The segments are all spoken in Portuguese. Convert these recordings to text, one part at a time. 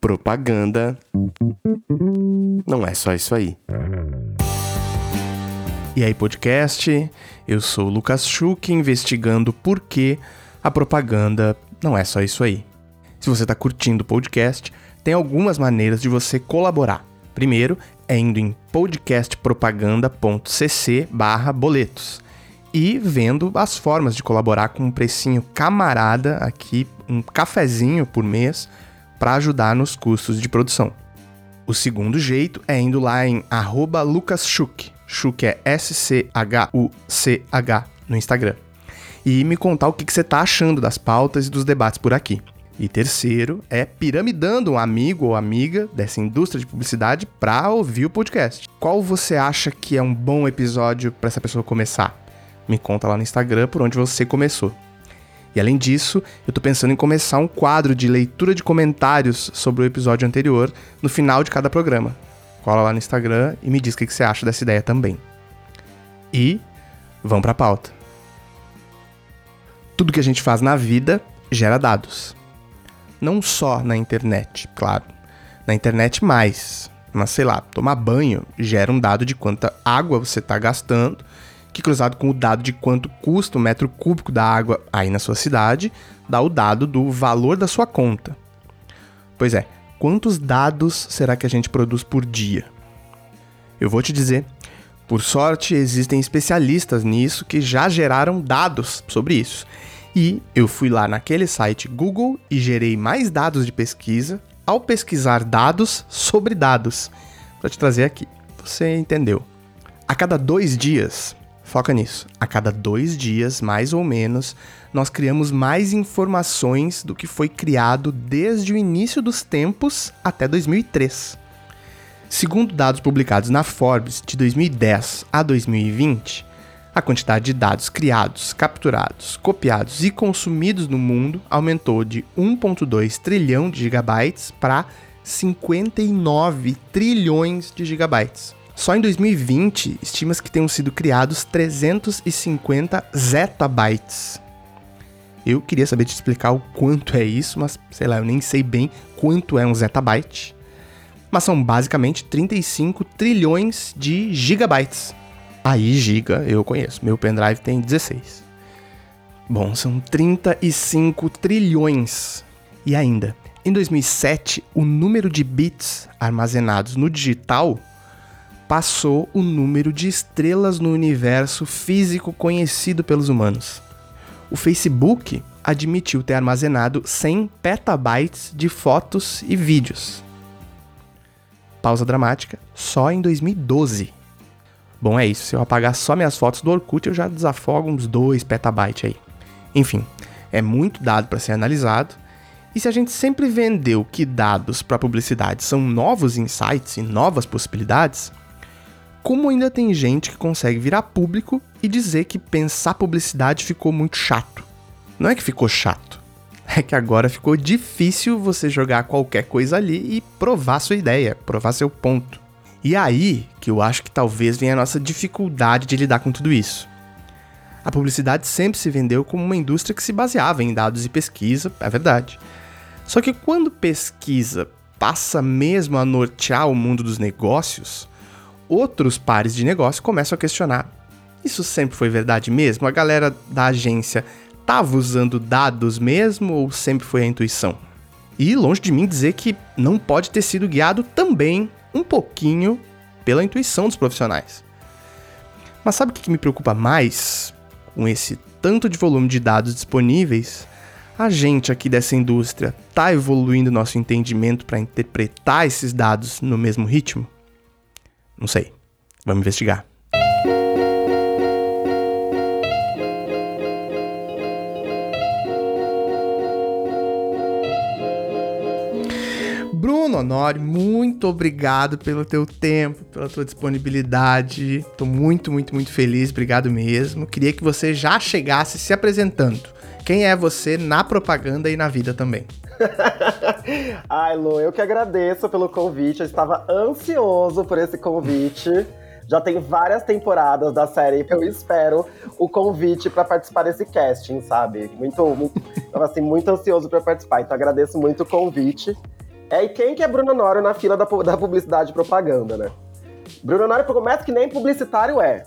Propaganda não é só isso aí. E aí, podcast? Eu sou o Lucas Schuch, investigando por que a propaganda não é só isso aí. Se você está curtindo o podcast, tem algumas maneiras de você colaborar. Primeiro é indo em podcastpropaganda.cc boletos e vendo as formas de colaborar com um precinho camarada aqui, um cafezinho por mês, para ajudar nos custos de produção. O segundo jeito é indo lá em @lucasschuch, Schuch é S-C-H-U-C-H no Instagram, e me contar o que você está achando das pautas e dos debates por aqui. E terceiro é piramidando um amigo ou amiga dessa indústria de publicidade para ouvir o podcast. Qual você acha que é um bom episódio para essa pessoa começar? Me conta lá no Instagram por onde você começou. E além disso, eu tô pensando em começar um quadro de leitura de comentários sobre o episódio anterior no final de cada programa. Cola lá no Instagram e me diz o que você acha dessa ideia também. E vamos pra pauta. Tudo que a gente faz na vida gera dados. Não só na internet, claro. Na internet mais. Mas sei lá, tomar banho gera um dado de quanta água você está gastando que cruzado com o dado de quanto custa o metro cúbico da água aí na sua cidade, dá o dado do valor da sua conta. Pois é, quantos dados será que a gente produz por dia? Eu vou te dizer. Por sorte, existem especialistas nisso que já geraram dados sobre isso. E eu fui lá naquele site Google e gerei mais dados de pesquisa ao pesquisar dados sobre dados. Para te trazer aqui. Você entendeu? A cada dois dias, Foca nisso. A cada dois dias, mais ou menos, nós criamos mais informações do que foi criado desde o início dos tempos até 2003. Segundo dados publicados na Forbes de 2010 a 2020, a quantidade de dados criados, capturados, copiados e consumidos no mundo aumentou de 1,2 trilhão de gigabytes para 59 trilhões de gigabytes. Só em 2020, estima-se que tenham sido criados 350 zettabytes. Eu queria saber te explicar o quanto é isso, mas sei lá, eu nem sei bem quanto é um zettabyte. Mas são basicamente 35 trilhões de gigabytes. Aí, giga, eu conheço. Meu pendrive tem 16. Bom, são 35 trilhões. E ainda, em 2007, o número de bits armazenados no digital passou o número de estrelas no universo físico conhecido pelos humanos. O Facebook admitiu ter armazenado 100 petabytes de fotos e vídeos. Pausa dramática, só em 2012. Bom, é isso. Se eu apagar só minhas fotos do Orkut, eu já desafogo uns 2 petabytes aí. Enfim, é muito dado para ser analisado. E se a gente sempre vendeu que dados para publicidade são novos insights e novas possibilidades, como ainda tem gente que consegue virar público e dizer que pensar publicidade ficou muito chato. Não é que ficou chato, é que agora ficou difícil você jogar qualquer coisa ali e provar sua ideia, provar seu ponto. E aí que eu acho que talvez venha a nossa dificuldade de lidar com tudo isso. A publicidade sempre se vendeu como uma indústria que se baseava em dados e pesquisa, é verdade. Só que quando pesquisa passa mesmo a nortear o mundo dos negócios, outros pares de negócio começam a questionar: isso sempre foi verdade mesmo? A galera da agência estava usando dados mesmo ou sempre foi a intuição? E longe de mim dizer que não pode ter sido guiado também um pouquinho pela intuição dos profissionais. Mas sabe o que me preocupa mais com esse tanto de volume de dados disponíveis? A gente aqui dessa indústria tá evoluindo nosso entendimento para interpretar esses dados no mesmo ritmo? Não sei. Vamos investigar. Bruno Honório, muito obrigado pelo teu tempo, pela tua disponibilidade. Tô muito, muito, muito feliz. Obrigado mesmo. Queria que você já chegasse se apresentando. Quem é você na propaganda e na vida também? Ai, Lu, eu que agradeço pelo convite. Eu estava ansioso por esse convite. Já tem várias temporadas da série. Eu espero o convite para participar desse casting, sabe? Muito, muito assim, muito ansioso para participar. Então agradeço muito o convite. É, e quem que é Bruno Nório na fila da, da publicidade e propaganda, né? Bruno Nório começa que nem publicitário é.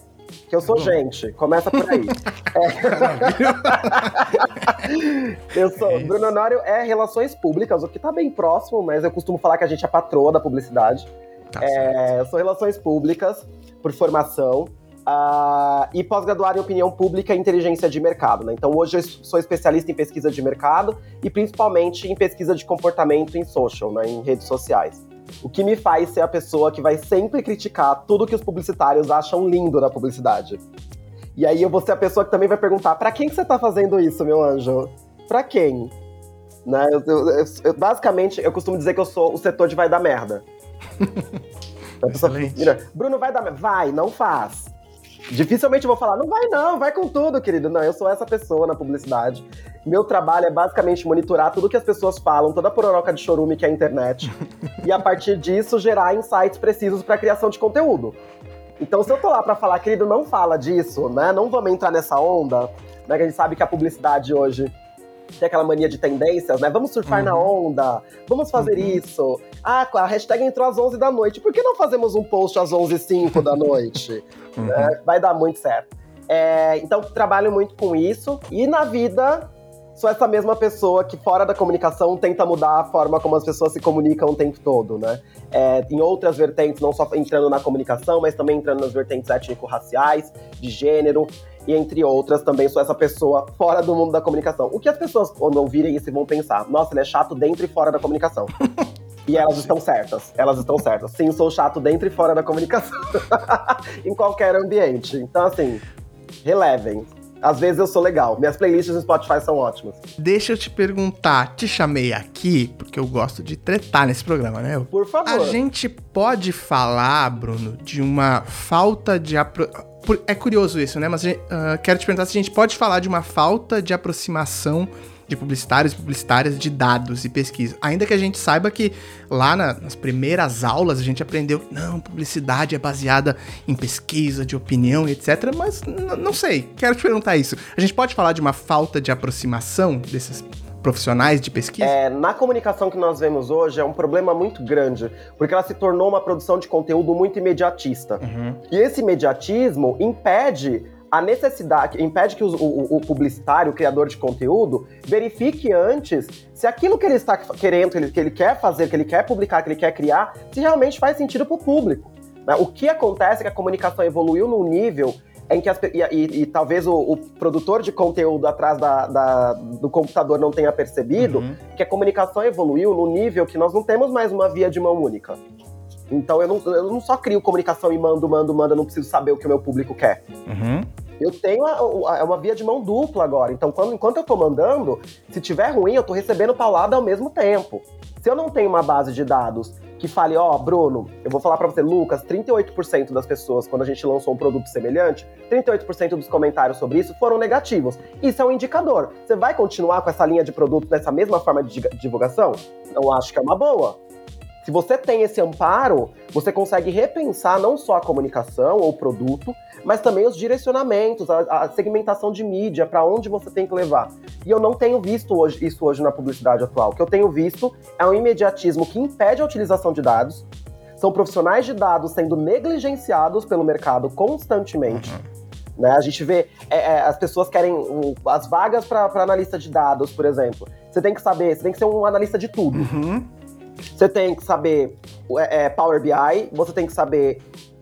Que eu sou gente, começa por aí. é. eu sou. É Bruno Nório é Relações Públicas, o que tá bem próximo, mas eu costumo falar que a gente é patroa da publicidade. Tá é, eu sou Relações Públicas, por formação. Uh, e pós-graduado em opinião pública e inteligência de mercado. Né? Então, hoje eu sou especialista em pesquisa de mercado e principalmente em pesquisa de comportamento em social, né? em redes sociais. O que me faz ser a pessoa que vai sempre criticar tudo que os publicitários acham lindo na publicidade. E aí eu vou ser a pessoa que também vai perguntar: para quem que você tá fazendo isso, meu anjo? Para quem? Né? Eu, eu, eu, basicamente, eu costumo dizer que eu sou o setor de vai dar merda. pessoa, Bruno, vai dar merda. Vai, não faz. Dificilmente eu vou falar, não vai não, vai com tudo, querido. Não, eu sou essa pessoa na publicidade. Meu trabalho é basicamente monitorar tudo que as pessoas falam, toda a pororoca de chorume que é a internet. e a partir disso gerar insights precisos para criação de conteúdo. Então, se eu tô lá para falar, querido, não fala disso, né? Não vamos entrar nessa onda, né? Que a gente sabe que a publicidade hoje tem aquela mania de tendências, né? Vamos surfar uhum. na onda, vamos fazer uhum. isso. Ah, a hashtag entrou às 11 da noite. Por que não fazemos um post às 11 h 05 da noite? Uhum. É, vai dar muito certo. É, então, trabalho muito com isso. E na vida, sou essa mesma pessoa que, fora da comunicação, tenta mudar a forma como as pessoas se comunicam o tempo todo, né? É, em outras vertentes, não só entrando na comunicação, mas também entrando nas vertentes étnico-raciais, de gênero e entre outras, também sou essa pessoa fora do mundo da comunicação. O que as pessoas, quando ouvirem isso, vão pensar? Nossa, ele é chato dentro e fora da comunicação. E elas estão certas. Elas estão certas. Sim, sou chato dentro e fora da comunicação. em qualquer ambiente. Então, assim, relevem. Às vezes eu sou legal. Minhas playlists no Spotify são ótimas. Deixa eu te perguntar, te chamei aqui porque eu gosto de tretar nesse programa, né? Por favor. A gente pode falar, Bruno, de uma falta de apro é curioso isso, né? Mas uh, quero te perguntar se a gente pode falar de uma falta de aproximação de publicitários e publicitárias de dados e pesquisa. Ainda que a gente saiba que lá na, nas primeiras aulas a gente aprendeu que não, publicidade é baseada em pesquisa, de opinião, etc. Mas não sei, quero te perguntar isso. A gente pode falar de uma falta de aproximação desses profissionais de pesquisa? É, na comunicação que nós vemos hoje é um problema muito grande, porque ela se tornou uma produção de conteúdo muito imediatista. Uhum. E esse imediatismo impede a necessidade, impede que o, o, o, publicitário, o criador de conteúdo, verifique antes se aquilo que ele está querendo, que ele, que ele quer fazer, que ele quer publicar, que ele quer criar, se realmente faz sentido para o público. Né? O que acontece é que a comunicação evoluiu num nível em que as, e, e, e, talvez o, o, produtor de conteúdo atrás da, da, do computador não tenha percebido uhum. que a comunicação evoluiu no nível que nós não temos mais uma via de mão única. Então eu não, eu não só crio comunicação e mando, mando, mando, eu não preciso saber o que o meu público quer. Uhum. Eu tenho a, a, uma via de mão dupla agora. Então, quando, enquanto eu tô mandando, se tiver ruim, eu tô recebendo tal lado ao mesmo tempo. Se eu não tenho uma base de dados que fale, ó, oh, Bruno, eu vou falar para você, Lucas, 38% das pessoas, quando a gente lançou um produto semelhante, 38% dos comentários sobre isso foram negativos. Isso é um indicador. Você vai continuar com essa linha de produto dessa mesma forma de divulgação? Não acho que é uma boa. Se você tem esse amparo, você consegue repensar não só a comunicação ou o produto, mas também os direcionamentos, a, a segmentação de mídia, para onde você tem que levar. E eu não tenho visto hoje, isso hoje na publicidade atual. O que eu tenho visto é um imediatismo que impede a utilização de dados, são profissionais de dados sendo negligenciados pelo mercado constantemente. Uhum. Né? A gente vê, é, é, as pessoas querem um, as vagas para analista de dados, por exemplo. Você tem que saber, você tem que ser um analista de tudo. Uhum. Você tem que saber é, é Power BI, você tem que saber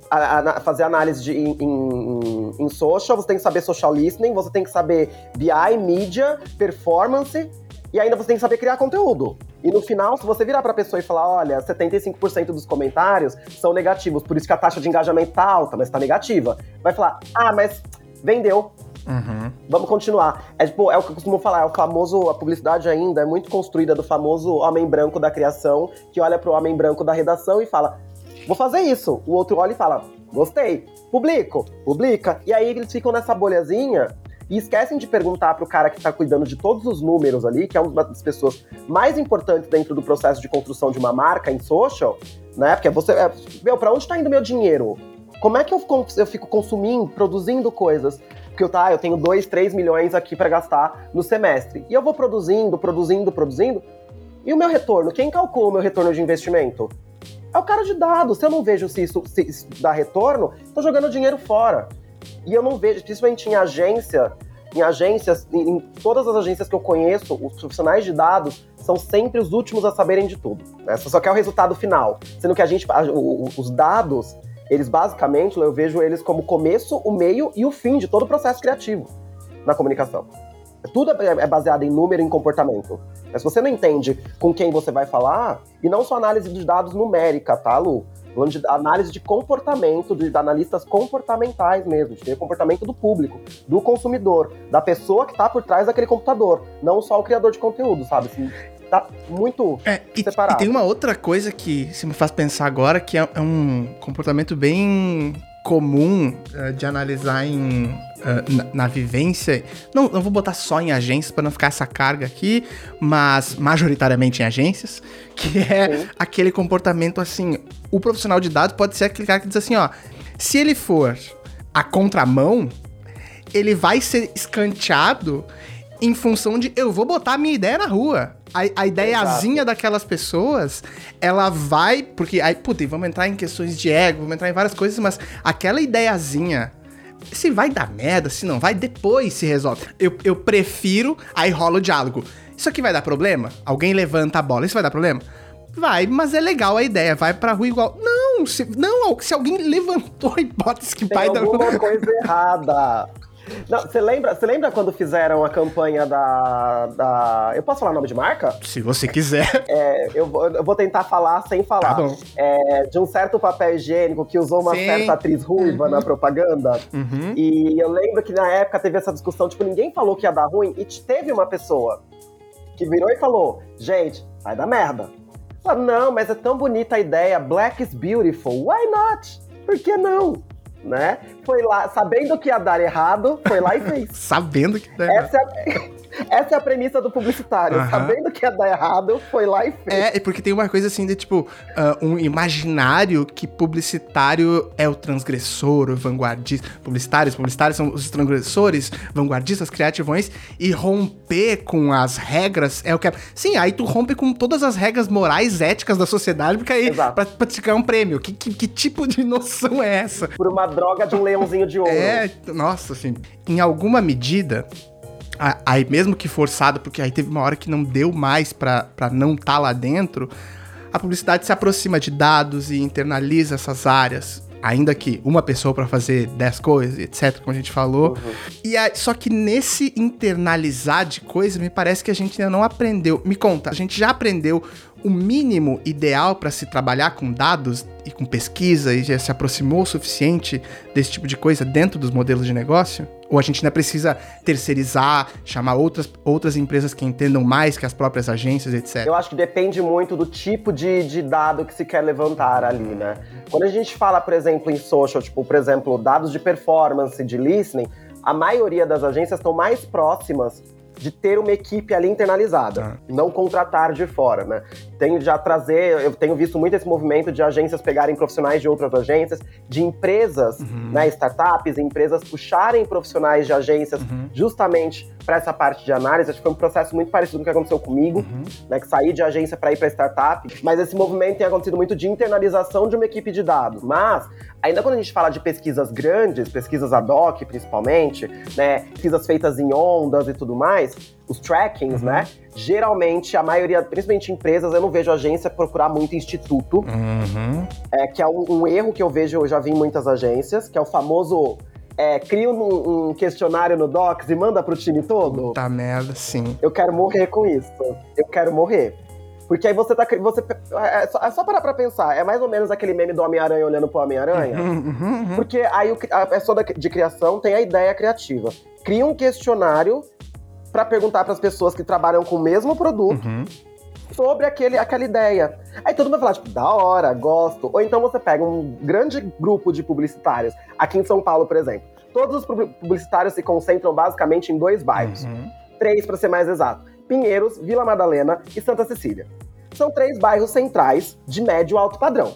a, a, fazer análise de, em, em, em, social, você tem que saber social listening, você tem que saber BI, mídia, performance, e ainda você tem que saber criar conteúdo. E no final, se você virar para a pessoa e falar, olha, 75% dos comentários são negativos, por isso que a taxa de engajamento tá alta, mas tá negativa. Vai falar, ah, mas vendeu. Uhum. Vamos continuar. É tipo, é o que eu costumo falar, é o famoso, a publicidade ainda é muito construída do famoso homem branco da criação, que olha pro homem branco da redação e fala: vou fazer isso. O outro olha e fala, gostei, publico, publica. E aí eles ficam nessa bolhazinha e esquecem de perguntar pro cara que tá cuidando de todos os números ali, que é uma das pessoas mais importantes dentro do processo de construção de uma marca em social, né? Porque você, é, meu, pra onde tá indo meu dinheiro? Como é que eu, eu fico consumindo, produzindo coisas? Porque eu, tá, eu tenho 2, 3 milhões aqui para gastar no semestre. E eu vou produzindo, produzindo, produzindo. E o meu retorno? Quem calcula o meu retorno de investimento? É o cara de dados. Se eu não vejo se isso, se isso dá retorno, tô jogando dinheiro fora. E eu não vejo, principalmente em agência, em agências, em, todas as agências que eu conheço, os profissionais de dados são sempre os últimos a saberem de tudo. Né? Você só quer o resultado final. Sendo que a gente, a, o, os dados, eles basicamente, eu vejo eles como o começo, o meio e o fim de todo o processo criativo na comunicação. Tudo é, é baseado em número e em comportamento. Mas se você não entende com quem você vai falar, e não só análise de dados numérica, tá, Lu? de análise de comportamento, de analistas comportamentais mesmo, de comportamento do público, do consumidor, da pessoa que está por trás daquele computador, não só o criador de conteúdo, sabe? Assim, tá muito é, e, separado. E tem uma outra coisa que se me faz pensar agora, que é, é um comportamento bem comum uh, de analisar em, uh, na, na, vivência. Não, não vou botar só em agências para não ficar essa carga aqui, mas majoritariamente em agências, que é Sim. aquele comportamento assim. O profissional de dados pode ser aquele cara que diz assim, ó, se ele for a contramão, ele vai ser escanteado em função de eu vou botar a minha ideia na rua. A, a ideiazinha Exato. daquelas pessoas, ela vai. Porque aí, puta, vamos entrar em questões de ego, vamos entrar em várias coisas, mas aquela ideiazinha. Se vai dar merda, se não vai, depois se resolve. Eu, eu prefiro, aí rola o diálogo. Isso aqui vai dar problema? Alguém levanta a bola, isso vai dar problema? Vai, mas é legal a ideia, vai pra rua igual. Não, se, não, se alguém levantou a hipótese que Tem vai dar. Alguma coisa errada. Você lembra, você lembra quando fizeram a campanha da, da. Eu posso falar nome de marca? Se você quiser. É, eu, eu vou tentar falar sem falar. Tá bom. É, de um certo papel higiênico que usou uma Sim. certa atriz ruiva uhum. na propaganda. Uhum. E eu lembro que na época teve essa discussão, tipo, ninguém falou que ia dar ruim, e teve uma pessoa que virou e falou: gente, vai dar merda. Não, mas é tão bonita a ideia, Black is beautiful, why not? Por que não? Né? Foi lá, sabendo que ia dar errado, foi lá e fez. sabendo que ia dar errado. Essa é, essa é a premissa do publicitário. Uhum. Sabendo que ia dar errado, foi lá e fez. É, porque tem uma coisa assim de tipo, uh, um imaginário que publicitário é o transgressor, o vanguardista. Publicitários, publicitários são os transgressores, vanguardistas, criativões, e romper com as regras é o que é. Sim, aí tu rompe com todas as regras morais, éticas da sociedade, porque aí, Exato. pra, pra te ganhar um prêmio. Que, que, que tipo de noção é essa? Por uma droga de um leãozinho de ouro. É, nossa, assim, em alguma medida, aí mesmo que forçado, porque aí teve uma hora que não deu mais para não estar tá lá dentro, a publicidade se aproxima de dados e internaliza essas áreas. Ainda que uma pessoa para fazer 10 coisas, etc., como a gente falou. Uhum. E aí, só que nesse internalizar de coisas, me parece que a gente ainda não aprendeu. Me conta, a gente já aprendeu o mínimo ideal para se trabalhar com dados e com pesquisa e já se aproximou o suficiente desse tipo de coisa dentro dos modelos de negócio? Ou a gente ainda precisa terceirizar, chamar outras, outras empresas que entendam mais que as próprias agências, etc? Eu acho que depende muito do tipo de, de dado que se quer levantar ali, né? Quando a gente fala, por exemplo, em social, tipo, por exemplo, dados de performance, de listening, a maioria das agências estão mais próximas de ter uma equipe ali internalizada, ah. não contratar de fora, né? Tenho já trazer, eu tenho visto muito esse movimento de agências pegarem profissionais de outras agências, de empresas, uhum. né, startups, empresas puxarem profissionais de agências uhum. justamente para essa parte de análise. Acho que foi um processo muito parecido com o que aconteceu comigo, uhum. né, que saí de agência para ir para startup. Mas esse movimento tem acontecido muito de internalização de uma equipe de dados. Mas ainda quando a gente fala de pesquisas grandes, pesquisas ad hoc principalmente, né, pesquisas feitas em ondas e tudo mais, os trackings, uhum. né? Geralmente, a maioria, principalmente empresas, eu não vejo agência procurar muito instituto. Uhum. É, que é um, um, erro que eu vejo, eu já vi em muitas agências, que é o famoso. É, cria um, um questionário no Docs e manda pro time todo. Tá merda, sim. Eu quero morrer com isso. Eu quero morrer. Porque aí você tá. Você, é, é, só, é só parar pra pensar. É mais ou menos aquele meme do Homem-Aranha olhando pro Homem-Aranha. Uhum, uhum, uhum. Porque aí o, a pessoa de criação tem a ideia criativa. Cria um questionário para perguntar para as pessoas que trabalham com o mesmo produto uhum. sobre aquele, aquela ideia. Aí todo mundo vai falar, tipo, da hora, gosto. Ou então você pega um grande grupo de publicitários, aqui em São Paulo, por exemplo. Todos os publicitários se concentram basicamente em dois bairros. Uhum. Três, para ser mais exato. Pinheiros, Vila Madalena e Santa Cecília. São três bairros centrais de médio alto padrão.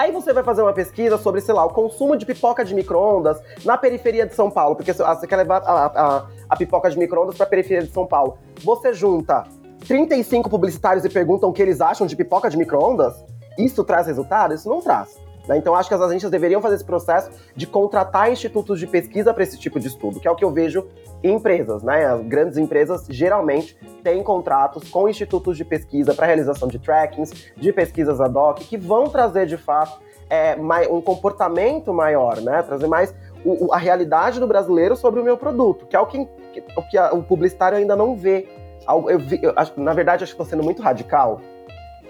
Aí você vai fazer uma pesquisa sobre, sei lá, o consumo de pipoca de micro-ondas na periferia de São Paulo, porque você quer levar a, a, a pipoca de micro-ondas para a periferia de São Paulo. Você junta 35 publicitários e perguntam o que eles acham de pipoca de micro-ondas? Isso traz resultado? Isso não traz. Né? Então, acho que as agências deveriam fazer esse processo de contratar institutos de pesquisa para esse tipo de estudo, que é o que eu vejo em empresas. Né? As grandes empresas geralmente têm contratos com institutos de pesquisa para realização de trackings, de pesquisas ad hoc, que vão trazer de fato é, um comportamento maior, né? trazer mais o, a realidade do brasileiro sobre o meu produto, que é o que, o, que a, o publicitário ainda não vê. Eu, eu, eu, na verdade, acho que estou sendo muito radical,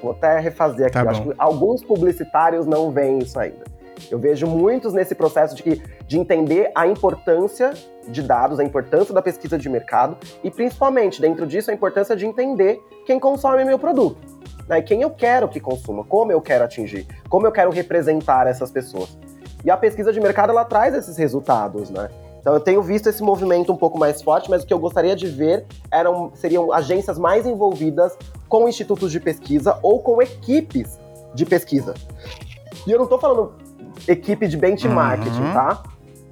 Vou até refazer aqui. Tá acho que alguns publicitários não veem isso ainda. Eu vejo muitos nesse processo de, que, de entender a importância de dados, a importância da pesquisa de mercado e, principalmente, dentro disso, a importância de entender quem consome meu produto. Né? Quem eu quero que consuma, como eu quero atingir, como eu quero representar essas pessoas. E a pesquisa de mercado, ela traz esses resultados, né? Então eu tenho visto esse movimento um pouco mais forte, mas o que eu gostaria de ver eram, seriam agências mais envolvidas com institutos de pesquisa ou com equipes de pesquisa. E eu não estou falando equipe de benchmarking, uhum. tá?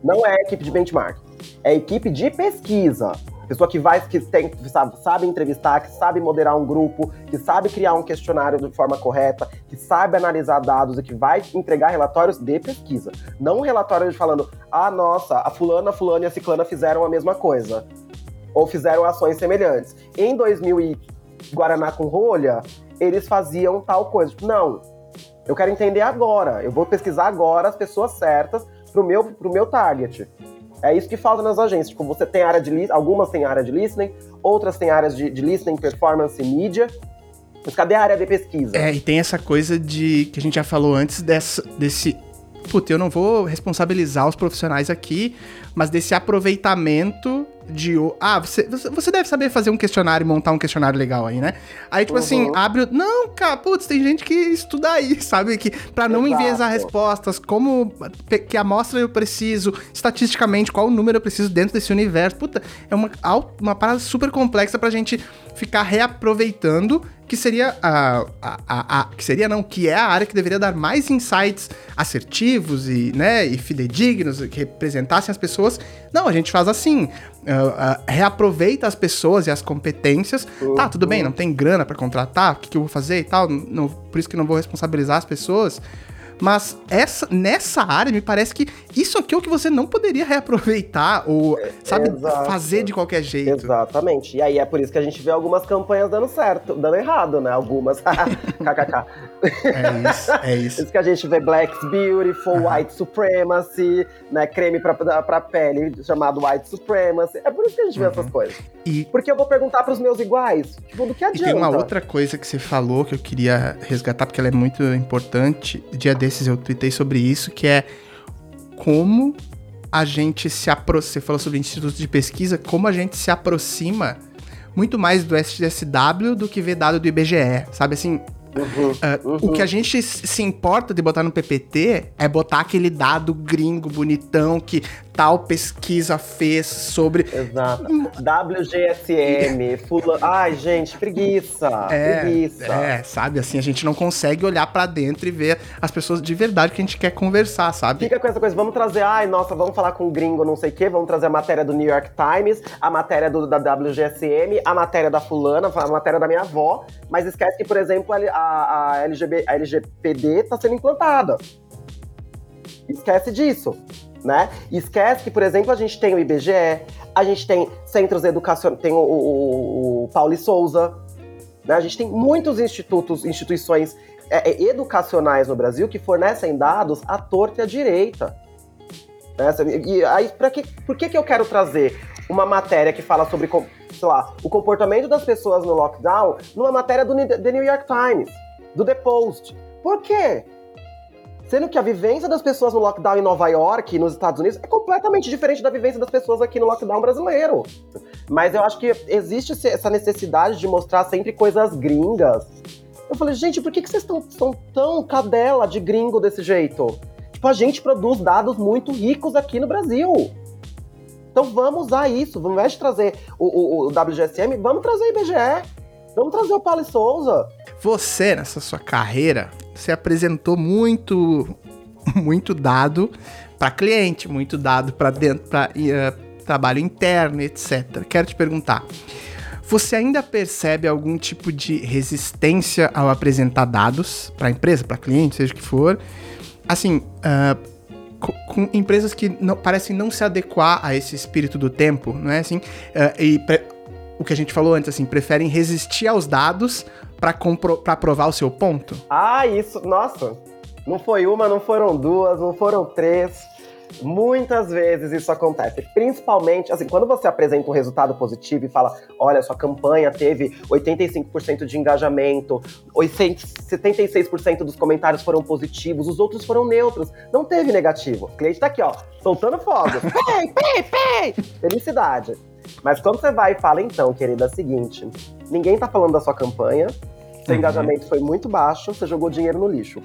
Não é equipe de benchmarking. É equipe de pesquisa. Pessoa que vai, que tem, sabe, sabe entrevistar, que sabe moderar um grupo, que sabe criar um questionário de forma correta, que sabe analisar dados e que vai entregar relatórios de pesquisa. Não relatório de falando, ah, nossa, a fulana, a fulana e a ciclana fizeram a mesma coisa. Ou fizeram ações semelhantes. Em 2000 e Guaraná com rolha, eles faziam tal coisa. Tipo, não, eu quero entender agora. Eu vou pesquisar agora as pessoas certas pro meu, pro meu target. É isso que falta nas agências. Tipo, você tem área de algumas têm área de listening, outras têm áreas de, de listening, performance e mídia. Mas cadê a área de pesquisa? É, e tem essa coisa de que a gente já falou antes dessa, desse. Puta, eu não vou responsabilizar os profissionais aqui, mas desse aproveitamento de. Ah, você, você deve saber fazer um questionário e montar um questionário legal aí, né? Aí, tipo assim, uhum. assim, abre. Não, cara, putz, tem gente que estuda aí, sabe? Que pra não Exato. enviesar respostas, como. Que amostra eu preciso, estatisticamente, qual número eu preciso dentro desse universo. Puta, é uma, uma parada super complexa pra gente ficar reaproveitando que seria a, a, a, a, que seria não, que é a área que deveria dar mais insights assertivos e, né, e fidedignos, que representassem as pessoas. Não, a gente faz assim, uh, reaproveita as pessoas e as competências. Uhum. Tá, tudo bem, não tem grana para contratar, o que, que, eu vou fazer e tal, não, por isso que não vou responsabilizar as pessoas. Mas essa, nessa área, me parece que isso aqui é o que você não poderia reaproveitar ou, sabe, Exato. fazer de qualquer jeito. Exatamente. E aí é por isso que a gente vê algumas campanhas dando certo, dando errado, né? Algumas. KKK. é isso, é isso. Isso que a gente vê Black's Beautiful, uhum. White Supremacy, né? Creme pra, pra pele chamado White Supremacy. É por isso que a gente vê uhum. essas coisas. E... Porque eu vou perguntar pros meus iguais. Tipo, do que adianta? E tem uma outra coisa que você falou que eu queria resgatar, porque ela é muito importante. Dia desses eu tuitei sobre isso, que é como a gente se aproxima. Você falou sobre institutos de pesquisa, como a gente se aproxima muito mais do SDSW do que ver dado do IBGE. Sabe assim, Uhum, uh, uhum. O que a gente se importa de botar no PPT é botar aquele dado gringo bonitão que tal pesquisa fez sobre. Exato. WGSM, fula... Ai, gente, preguiça. É, preguiça. É, sabe, assim, a gente não consegue olhar para dentro e ver as pessoas de verdade que a gente quer conversar, sabe? Fica com essa coisa, vamos trazer, ai, nossa, vamos falar com o gringo, não sei o quê, vamos trazer a matéria do New York Times, a matéria do, da WGSM, a matéria da fulana, a matéria da minha avó, mas esquece que, por exemplo, a, a, LGB, a LGPD tá sendo implantada. Esquece disso né? Esquece que, por exemplo, a gente tem o IBGE, a gente tem centros educacionais, tem o, o, o Paulo Souza, né? A gente tem muitos institutos, instituições é, é, educacionais no Brasil que fornecem dados à torta e à direita. Né? E aí, pra que, por que, que eu quero trazer uma matéria que fala sobre, sei lá, o comportamento das pessoas no lockdown numa matéria do The New York Times, do The Post? Por quê? Sendo que a vivência das pessoas no lockdown em Nova York, nos Estados Unidos, é completamente diferente da vivência das pessoas aqui no lockdown brasileiro. Mas eu acho que existe essa necessidade de mostrar sempre coisas gringas. Eu falei, gente, por que, que vocês tão, são tão cadela de gringo desse jeito? Tipo, a gente produz dados muito ricos aqui no Brasil. Então vamos usar isso. Ao invés de trazer o, o, o WGSM, vamos trazer o IBGE. Vamos trazer o Paulo Souza. Você, nessa sua carreira, você apresentou muito, muito dado para cliente, muito dado para dentro, para uh, eh, trabalho interno, etc. Quero te perguntar, você ainda percebe algum tipo de resistência ao apresentar dados para empresa, para cliente, seja o que for? Assim, uh, com, empresas que não, parecem não se adequar a esse espírito do tempo, não é assim? Uh, e o que a gente falou antes, assim, preferem resistir aos dados para provar o seu ponto? Ah, isso, nossa. Não foi uma, não foram duas, não foram três. Muitas vezes isso acontece, principalmente assim, quando você apresenta um resultado positivo e fala: olha, sua campanha teve 85% de engajamento, 76% dos comentários foram positivos, os outros foram neutros, não teve negativo. O cliente tá aqui, ó, soltando fogo. pei, pei, pei! Felicidade. Mas quando você vai e fala, então, querida, é o seguinte: ninguém tá falando da sua campanha, seu uhum. engajamento foi muito baixo, você jogou dinheiro no lixo.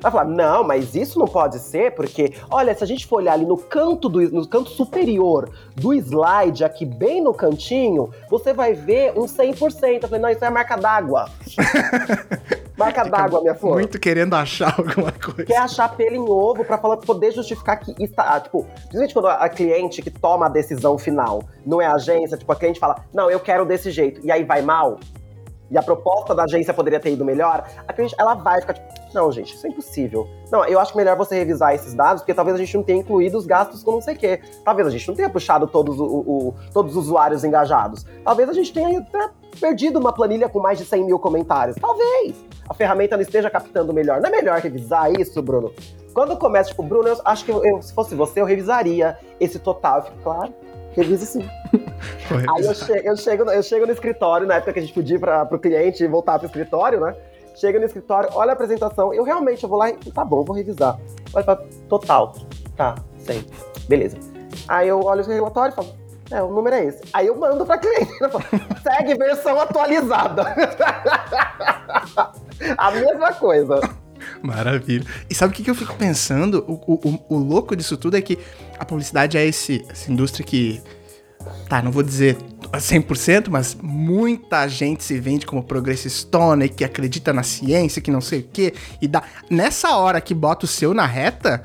Vai falar, não, mas isso não pode ser, porque, olha, se a gente for olhar ali no canto, do, no canto superior do slide, aqui bem no cantinho, você vai ver um 100%. Eu falei, não, isso é a marca d'água. marca d'água, minha flor. Muito querendo achar alguma coisa. Quer achar pelo em ovo pra falar, poder justificar que está. Ah, tipo, principalmente quando a cliente que toma a decisão final não é a agência, tipo, a cliente fala, não, eu quero desse jeito, e aí vai mal e a proposta da agência poderia ter ido melhor, a cliente, ela vai ficar tipo, não, gente, isso é impossível. Não, eu acho melhor você revisar esses dados, porque talvez a gente não tenha incluído os gastos com não sei o quê. Talvez a gente não tenha puxado todos, o, o, todos os usuários engajados. Talvez a gente tenha até perdido uma planilha com mais de 100 mil comentários. Talvez a ferramenta não esteja captando melhor. Não é melhor revisar isso, Bruno? Quando começa, tipo, Bruno, eu acho que eu, se fosse você, eu revisaria esse total. Eu fico, claro, Revisa sim. Aí eu chego, eu, chego, eu chego no escritório, na época que a gente ir para o cliente voltar para o escritório, né? Chega no escritório, olha a apresentação, eu realmente eu vou lá e tá bom, vou revisar. Olha pra total. Tá, sei. Beleza. Aí eu olho o relatório e falo, é, o número é esse. Aí eu mando pra cliente. Falo, Segue versão atualizada. a mesma coisa. Maravilha. E sabe o que, eu fico pensando? O, o, o, louco disso tudo é que a publicidade é esse, essa indústria que. Tá, não vou dizer 100%, mas muita gente se vende como progressistona e que acredita na ciência, que não sei o quê. E dá. Nessa hora que bota o seu na reta,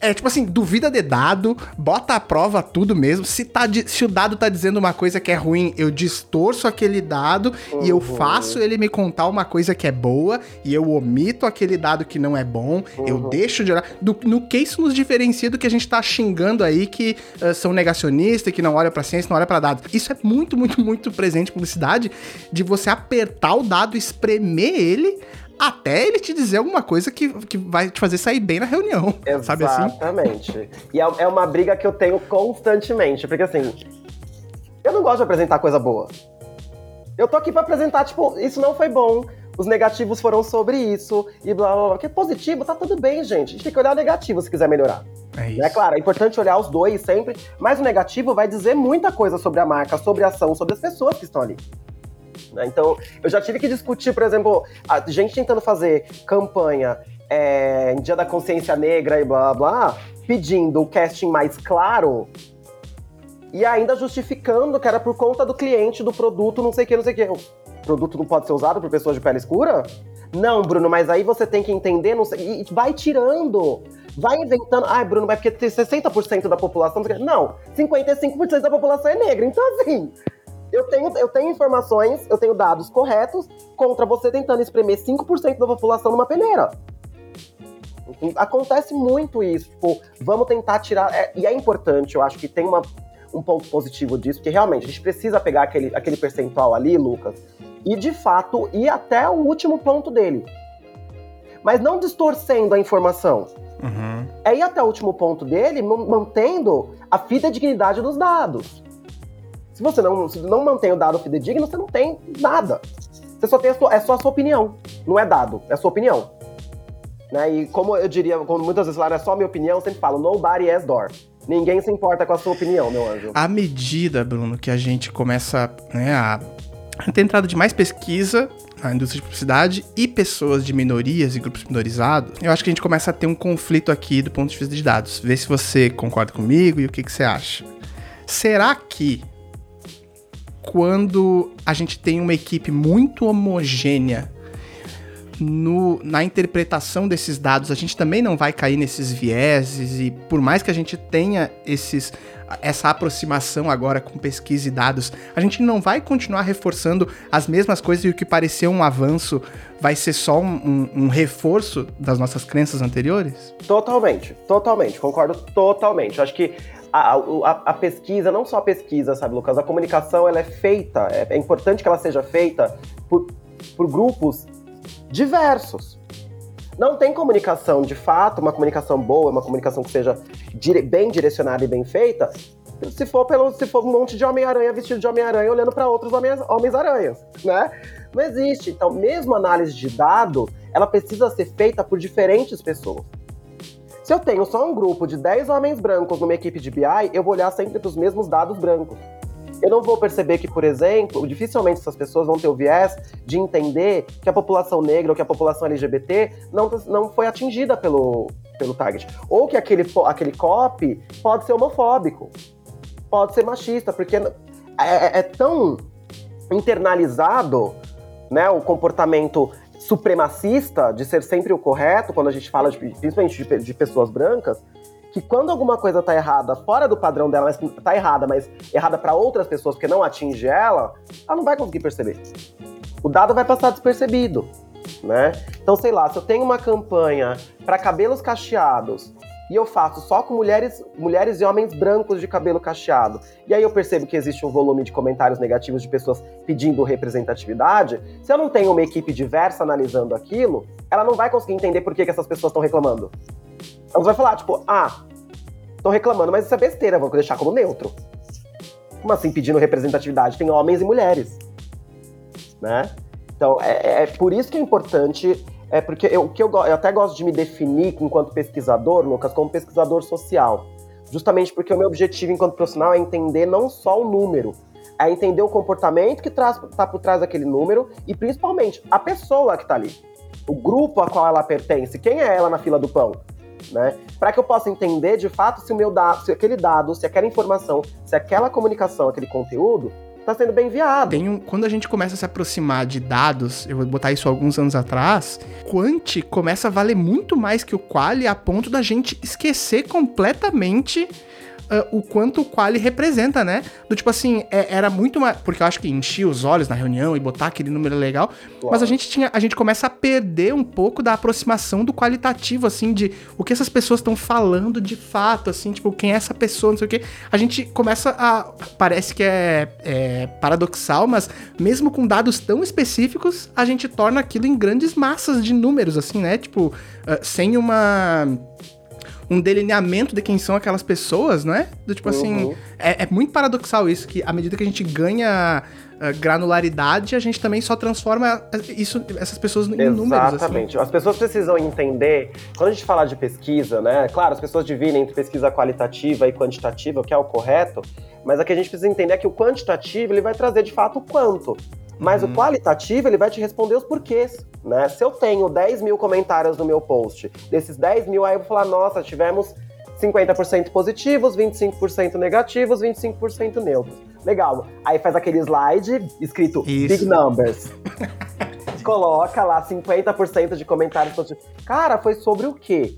é tipo assim, duvida de dado, bota a prova tudo mesmo. Se, tá, se o dado tá dizendo uma coisa que é ruim, eu distorço aquele dado uhum. e eu uhum. faço ele me contar uma coisa que é boa e eu omito aquele dado que não é bom, uhum. eu deixo de olhar. Do, no que isso nos diferencia do que a gente tá xingando aí que uh, são negacionistas, que não olham pra ciência, não olham pra dados. Isso é muito, muito, muito presente em publicidade de você apertar o dado, espremer ele até ele te dizer alguma coisa que, que vai te fazer sair bem na reunião. Exatamente. Sabe assim? Exatamente. E é, é uma briga que eu tenho constantemente, porque assim, eu não gosto de apresentar coisa boa. Eu tô aqui para apresentar, tipo, isso não foi bom, os negativos foram sobre isso, e blá blá blá. Porque positivo, tá tudo bem, gente. A gente tem que olhar o negativo se quiser melhorar. É isso. É claro, é importante olhar os dois sempre, mas o negativo vai dizer muita coisa sobre a marca, sobre a ação, sobre as pessoas que estão ali. Né? Então, eu já tive que discutir, por exemplo, a gente tentando fazer campanha é, em Dia da Consciência Negra e blá blá pedindo o casting mais claro e ainda justificando que era por conta do cliente, do produto, não sei o que, não sei o que. O produto não pode ser usado por pessoas de pele escura? Não, Bruno, mas aí você tem que entender, não sei, e vai tirando. Vai inventando. Ai, Bruno, mas porque tem 60% da população. Não, 55% da população é negra. Então, assim, eu tenho, eu tenho informações, eu tenho dados corretos contra você tentando espremer 5% da população numa peneira. Acontece muito isso. Tipo, vamos tentar tirar. É, e é importante, eu acho que tem uma, um ponto positivo disso, porque realmente a gente precisa pegar aquele, aquele percentual ali, Lucas, e de fato ir até o último ponto dele. Mas não distorcendo a informação. Uhum. É ir até o último ponto dele, mantendo a fidedignidade dos dados. Se você não, se não mantém o dado fidedigno, você não tem nada. Você só tem sua, é só a sua opinião. Não é dado, é a sua opinião. Né? E como eu diria, quando muitas vezes falam, é só a minha opinião, eu sempre falo, nobody has door. Ninguém se importa com a sua opinião, meu anjo. À medida, Bruno, que a gente começa né, a ter entrada de mais pesquisa na indústria de publicidade e pessoas de minorias e grupos minorizados, eu acho que a gente começa a ter um conflito aqui do ponto de vista de dados. Vê se você concorda comigo e o que, que você acha. Será que quando a gente tem uma equipe muito homogênea, no, na interpretação desses dados, a gente também não vai cair nesses vieses e por mais que a gente tenha esses essa aproximação agora com pesquisa e dados, a gente não vai continuar reforçando as mesmas coisas e o que pareceu um avanço vai ser só um, um, um reforço das nossas crenças anteriores? Totalmente, totalmente, concordo totalmente. Acho que a, a, a, pesquisa, não só a pesquisa, sabe, Lucas? A comunicação ela é feita, é, é importante que ela seja feita por, por grupos diversos. Não tem comunicação de fato, uma comunicação boa, uma comunicação que seja dire bem direcionada e bem feita, se for pelo se for um monte de Homem-Aranha vestido de Homem-Aranha olhando para outros Homens-Aranhas, né? Não existe. Então, mesmo análise de dado, ela precisa ser feita por diferentes pessoas. Se eu tenho só um grupo de 10 homens brancos numa equipe de BI, eu vou olhar sempre para os mesmos dados brancos eu não vou perceber que, por exemplo, dificilmente essas pessoas vão ter o viés de entender que a população negra ou que a população LGBT não, não foi atingida pelo, pelo target. Ou que aquele, aquele copy pode ser homofóbico, pode ser machista, porque é, é, é tão internalizado né, o comportamento supremacista de ser sempre o correto, quando a gente fala de, principalmente de, de pessoas brancas, que quando alguma coisa tá errada fora do padrão dela, mas tá errada, mas errada para outras pessoas porque não atinge ela, ela não vai conseguir perceber. O dado vai passar despercebido, né? Então, sei lá, se eu tenho uma campanha para cabelos cacheados e eu faço só com mulheres, mulheres e homens brancos de cabelo cacheado, e aí eu percebo que existe um volume de comentários negativos de pessoas pedindo representatividade, se eu não tenho uma equipe diversa analisando aquilo, ela não vai conseguir entender por que, que essas pessoas estão reclamando. Ela vai falar, tipo, ah, Estão reclamando, mas isso é besteira, vou deixar como neutro. Como assim pedindo representatividade? Tem homens e mulheres. Né? Então, é, é por isso que é importante. É porque eu, que eu, eu até gosto de me definir enquanto pesquisador, Lucas, como pesquisador social. Justamente porque o meu objetivo enquanto profissional é entender não só o número, é entender o comportamento que está por trás daquele número e principalmente a pessoa que está ali. O grupo a qual ela pertence. Quem é ela na fila do pão? né? Para que eu possa entender de fato se o meu dado, se aquele dado, se aquela informação, se aquela comunicação, aquele conteúdo está sendo bem enviado. Tem um, quando a gente começa a se aproximar de dados, eu vou botar isso alguns anos atrás, quant começa a valer muito mais que o quali a ponto da gente esquecer completamente uh, o quanto o quali representa, né? Do tipo assim, é, era muito mais. Porque eu acho que enchia os olhos na reunião e botar aquele número legal. Claro. Mas a gente tinha. A gente começa a perder um pouco da aproximação do qualitativo, assim, de o que essas pessoas estão falando de fato, assim, tipo, quem é essa pessoa, não sei o quê. A gente começa a. Parece que é, é paradoxal, mas mesmo com dados tão específicos, a gente torna aquilo em grandes massas de números, assim, né? Tipo, uh, sem uma um delineamento de quem são aquelas pessoas, não é? Do tipo assim, uhum. é, é, muito paradoxal isso, que à medida que a gente ganha granularidade, a gente também só transforma isso, essas pessoas em Exatamente. números. Assim. Exatamente. As pessoas precisam entender, quando a gente fala de pesquisa, né? Claro, as pessoas dividem entre pesquisa qualitativa e quantitativa, o que é o correto, mas aqui a gente precisa entender que o quantitativo ele vai trazer de fato o quanto. Mas uhum. o qualitativo, ele vai te responder os porquês, né? Se eu tenho 10 mil comentários no meu post, desses 10 mil, aí eu vou falar, nossa, tivemos 50% positivos, 25% negativos, 25% neutros. Legal. Aí faz aquele slide escrito Isso. Big Numbers. Coloca lá 50% de comentários positivos. Cara, foi sobre o quê?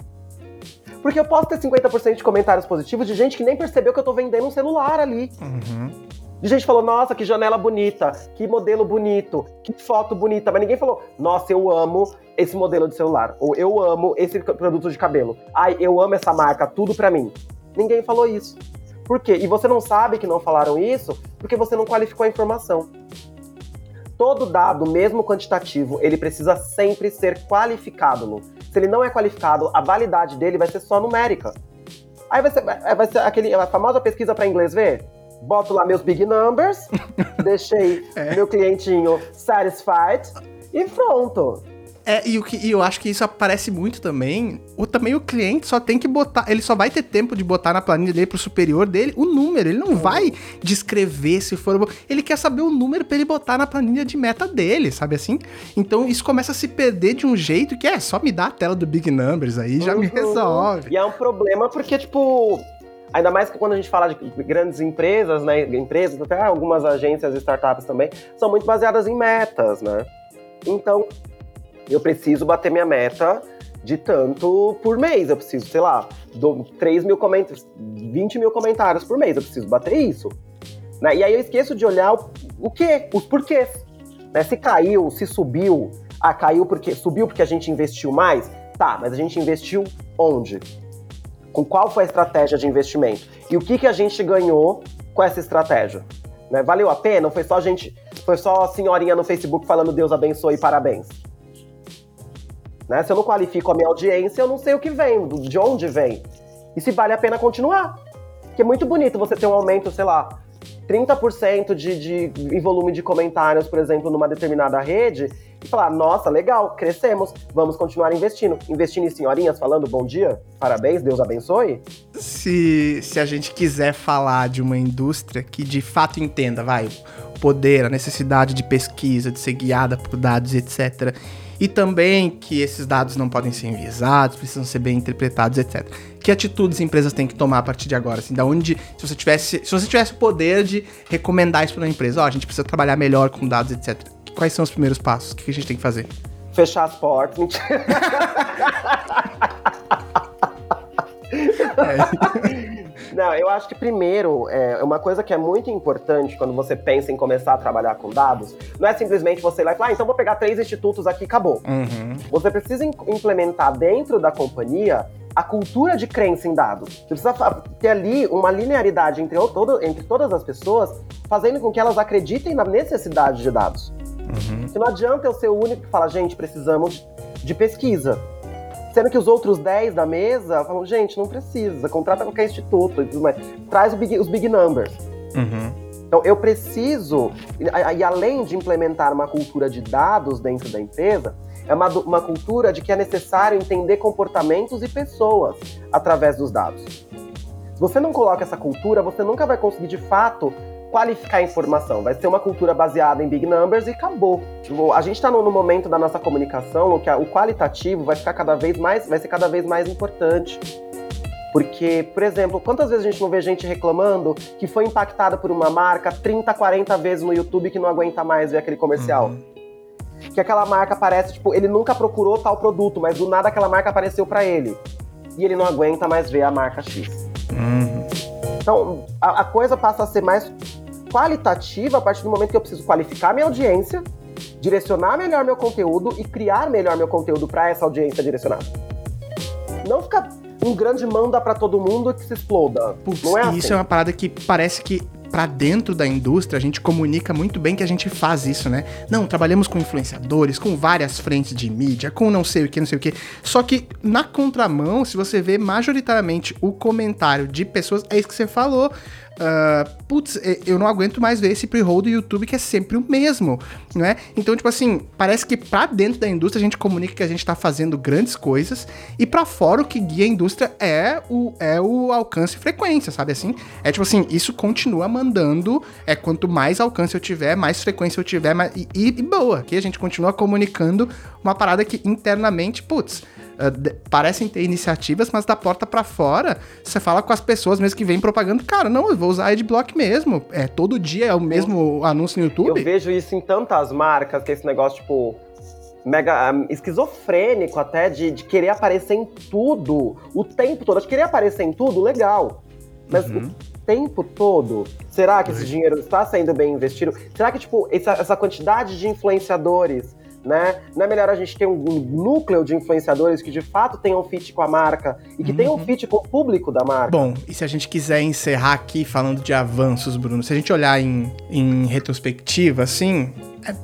Porque eu posso ter 50% de comentários positivos de gente que nem percebeu que eu tô vendendo um celular ali. Uhum. De gente falou, nossa, que janela bonita, que modelo bonito, que foto bonita, mas ninguém falou, nossa, eu amo esse modelo de celular, ou eu amo esse produto de cabelo. Ai, eu amo essa marca, tudo pra mim. Ninguém falou isso. Por quê? E você não sabe que não falaram isso porque você não qualificou a informação. Todo dado, mesmo quantitativo, ele precisa sempre ser qualificado, Lu. Se ele não é qualificado, a validade dele vai ser só numérica. Aí vai ser, vai ser aquele, a famosa pesquisa para inglês ver boto lá meus big numbers, deixei é. meu clientinho satisfied e pronto. É, e, o que, e eu acho que isso aparece muito também. O, também o cliente só tem que botar. Ele só vai ter tempo de botar na planilha dele pro superior dele o número. Ele não vai descrever se for. Ele quer saber o número para ele botar na planilha de meta dele, sabe assim? Então isso começa a se perder de um jeito que é só me dá a tela do Big Numbers aí, já uhum. me resolve. E é um problema porque, tipo, Ainda mais que quando a gente fala de grandes empresas, né? Empresas, até algumas agências e startups também, são muito baseadas em metas, né? Então, eu preciso bater minha meta de tanto por mês. Eu preciso, sei lá, do 3 mil comentários, 20 mil comentários por mês. Eu preciso bater isso. Né? E aí eu esqueço de olhar o, o quê? Os porquês. Né? Se caiu, se subiu. Ah, caiu porque. Subiu porque a gente investiu mais? Tá, mas a gente investiu onde? Com qual foi a estratégia de investimento? E o que, que a gente ganhou com essa estratégia? Né? Valeu a pena? Foi só gente. Foi só a senhorinha no Facebook falando Deus abençoe e parabéns? Né? Se eu não qualifico a minha audiência, eu não sei o que vem, de onde vem. E se vale a pena continuar. Porque é muito bonito você ter um aumento, sei lá, 30% de, de, volume de comentários, por exemplo, numa determinada rede, e falar, nossa, legal, crescemos, vamos continuar investindo. Investindo em senhorinhas falando bom dia, parabéns, Deus abençoe. Se, se a gente quiser falar de uma indústria que de fato entenda, vai, o poder, a necessidade de pesquisa, de ser guiada por dados, etc e também que esses dados não podem ser enviesados, precisam ser bem interpretados, etc. Que atitudes empresas têm que tomar a partir de agora? Assim, da onde, se você tivesse, se você tivesse o poder de recomendar isso para uma empresa, ó, oh, a gente precisa trabalhar melhor com dados, etc. Quais são os primeiros passos? O que a gente tem que fazer? Fechar as portas. é. Não, eu acho que primeiro, é, uma coisa que é muito importante quando você pensa em começar a trabalhar com dados, não é simplesmente você ir lá e falar, ah, então vou pegar três institutos aqui e acabou. Uhum. Você precisa implementar dentro da companhia a cultura de crença em dados. Você precisa ter ali uma linearidade entre, todo, entre todas as pessoas, fazendo com que elas acreditem na necessidade de dados. Uhum. não adianta eu ser o único que fala, gente, precisamos de pesquisa. Sendo que os outros 10 da mesa falam, gente, não precisa, contrata qualquer instituto, traz big, os big numbers. Uhum. Então, eu preciso, e, e além de implementar uma cultura de dados dentro da empresa, é uma, uma cultura de que é necessário entender comportamentos e pessoas através dos dados. Se você não coloca essa cultura, você nunca vai conseguir de fato qualificar a informação. Vai ser uma cultura baseada em big numbers e acabou. A gente está no, momento da nossa comunicação que a, o qualitativo vai ficar cada vez mais, vai ser cada vez mais importante. Porque, por exemplo, quantas vezes a gente não vê gente reclamando que foi impactada por uma marca 30, 40 vezes no YouTube que não aguenta mais ver aquele comercial? Uhum. Que aquela marca aparece, tipo, ele nunca procurou tal produto, mas do nada aquela marca apareceu para ele. E ele não aguenta mais ver a marca X. Uhum. Então, a, a coisa passa a ser mais qualitativa a partir do momento que eu preciso qualificar minha audiência, direcionar melhor meu conteúdo e criar melhor meu conteúdo para essa audiência direcionada. Não ficar um grande manda para todo mundo que se exploda. Putz, não é assim. Isso é uma parada que parece que para dentro da indústria, a gente comunica muito bem que a gente faz isso, né? Não, trabalhamos com influenciadores, com várias frentes de mídia, com não sei o que, não sei o que. Só que na contramão, se você vê majoritariamente o comentário de pessoas, é isso que você falou. Uh, putz, eu não aguento mais ver esse pre-roll do YouTube que é sempre o mesmo, né? Então, tipo assim, parece que pra dentro da indústria a gente comunica que a gente tá fazendo grandes coisas e para fora o que guia a indústria é o, é o alcance e frequência, sabe assim? É tipo assim, isso continua mandando, é quanto mais alcance eu tiver, mais frequência eu tiver, mais, e, e boa, que a gente continua comunicando uma parada que internamente, putz, parecem ter iniciativas, mas da porta para fora, você fala com as pessoas mesmo que vêm propagando, cara, não, eu vou usar adblock mesmo. É todo dia é o mesmo anúncio no YouTube. Eu vejo isso em tantas marcas, que é esse negócio, tipo, mega um, esquizofrênico até de, de, querer aparecer em tudo o tempo todo. De querer aparecer em tudo, legal. Mas uhum. o tempo todo, será que esse dinheiro está sendo bem investido? Será que, tipo, essa, essa quantidade de influenciadores né? Não é melhor a gente ter um núcleo de influenciadores que de fato tenham fit com a marca e que uhum. tenham fit com o público da marca? Bom, e se a gente quiser encerrar aqui falando de avanços, Bruno, se a gente olhar em, em retrospectiva, assim,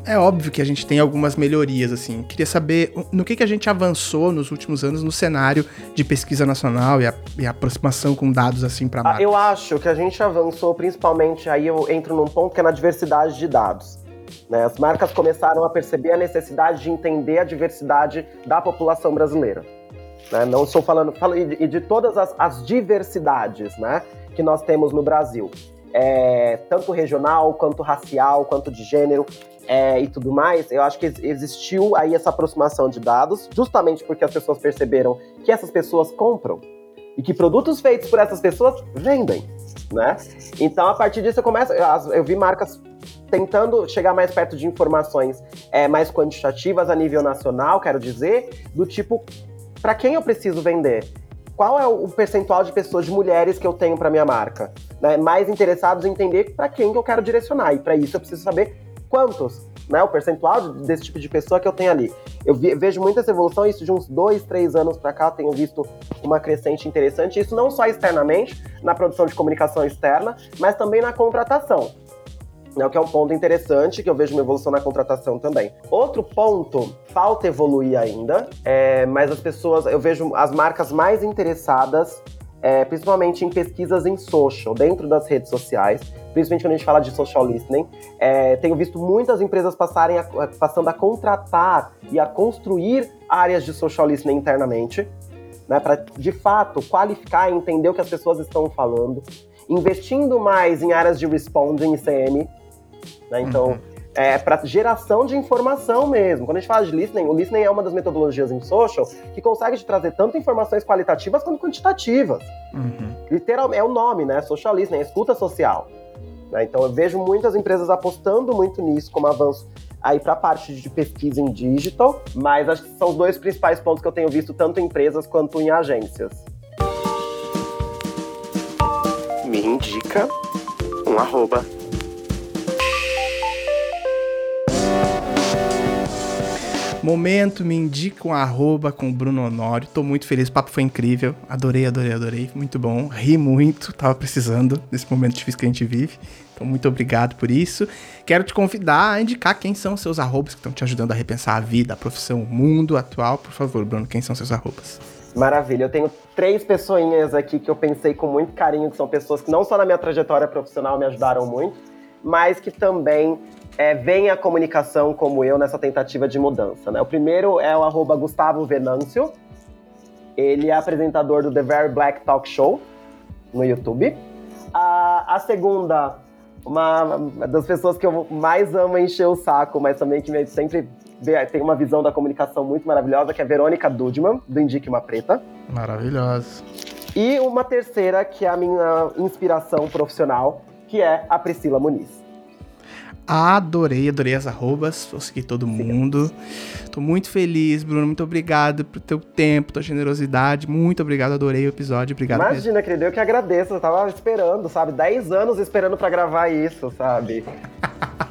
é, é, óbvio que a gente tem algumas melhorias, assim. Queria saber no que, que a gente avançou nos últimos anos no cenário de pesquisa nacional e a, e a aproximação com dados, assim, para ah, Eu acho que a gente avançou principalmente, aí eu entro num ponto que é na diversidade de dados. Né? As marcas começaram a perceber a necessidade de entender a diversidade da população brasileira. Né? Não estou falando, falo e de, de todas as, as, diversidades né, que nós temos no Brasil. É, tanto regional, quanto racial, quanto de gênero é, e tudo mais, eu acho que existiu aí essa aproximação de dados, justamente porque as pessoas perceberam que essas pessoas compram e que produtos feitos por essas pessoas vendem, né? Então, a partir disso, eu começo, eu, eu vi marcas tentando chegar mais perto de informações é, mais quantitativas a nível nacional, quero dizer, do tipo, para quem eu preciso vender? Qual é o percentual de pessoas, de mulheres que eu tenho para minha marca? Né? Mais interessados em entender para quem que eu quero direcionar. E para isso eu preciso saber quantos, né? O percentual desse tipo de pessoa que eu tenho ali. Eu vejo muita essa evolução, isso de uns dois, três anos para cá, tenho visto uma crescente interessante. Isso não só externamente, na produção de comunicação externa, mas também na contratação né, o que é um ponto interessante, que eu vejo uma evolução na contratação também. Outro ponto, falta evoluir ainda, é, mas as pessoas, eu vejo as marcas mais interessadas, é, principalmente em pesquisas em social, dentro das redes sociais, principalmente quando a gente fala de social listening. É, tenho visto muitas empresas passarem a, passando a contratar e a construir áreas de social listening internamente, né, para de fato qualificar e entender o que as pessoas estão falando investindo mais em áreas de responding e CM, né? Então, uhum. é para geração de informação mesmo. Quando a gente fala de listening, o listening é uma das metodologias em social que consegue te trazer tanto informações qualitativas quanto quantitativas. Uhum. Literalmente, é o nome, né? Social listening, é escuta social. Né? Então, eu vejo muitas empresas apostando muito nisso como avanço aí para a parte de pesquisa em digital, mas acho que são os dois principais pontos que eu tenho visto tanto em empresas quanto em agências. Me indica um arroba Momento, me indica um arroba com o Bruno Honório. Tô muito feliz, o papo foi incrível. Adorei, adorei, adorei. Muito bom. Ri muito, tava precisando desse momento difícil que a gente vive. Então, muito obrigado por isso. Quero te convidar a indicar quem são seus arrobas que estão te ajudando a repensar a vida, a profissão, o mundo atual. Por favor, Bruno, quem são seus arrobas? Maravilha, eu tenho três pessoinhas aqui que eu pensei com muito carinho, que são pessoas que não só na minha trajetória profissional me ajudaram muito, mas que também é, vem a comunicação como eu nessa tentativa de mudança. Né? O primeiro é o arroba Gustavo Venâncio. Ele é apresentador do The Very Black Talk Show no YouTube. A, a segunda, uma, das pessoas que eu mais amo encher o saco, mas também que me, sempre tem uma visão da comunicação muito maravilhosa, que é a Verônica Dudman, do Indique Uma Preta. Maravilhosa. E uma terceira, que é a minha inspiração profissional, que é a Priscila Muniz. Adorei, adorei as arrobas, vou seguir todo mundo. Tô muito feliz, Bruno. Muito obrigado por teu tempo, tua generosidade. Muito obrigado, adorei o episódio. Obrigado Imagina, mesmo. querido, eu que agradeço. Eu tava esperando, sabe? 10 anos esperando para gravar isso, sabe?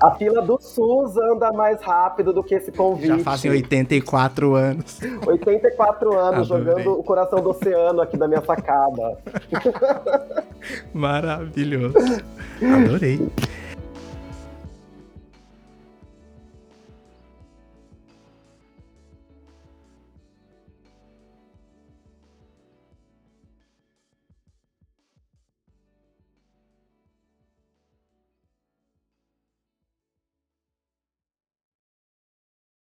A fila do SUS anda mais rápido do que esse convite. Já fazem 84 anos. 84 anos adorei. jogando o coração do oceano aqui da minha sacada. Maravilhoso. Adorei.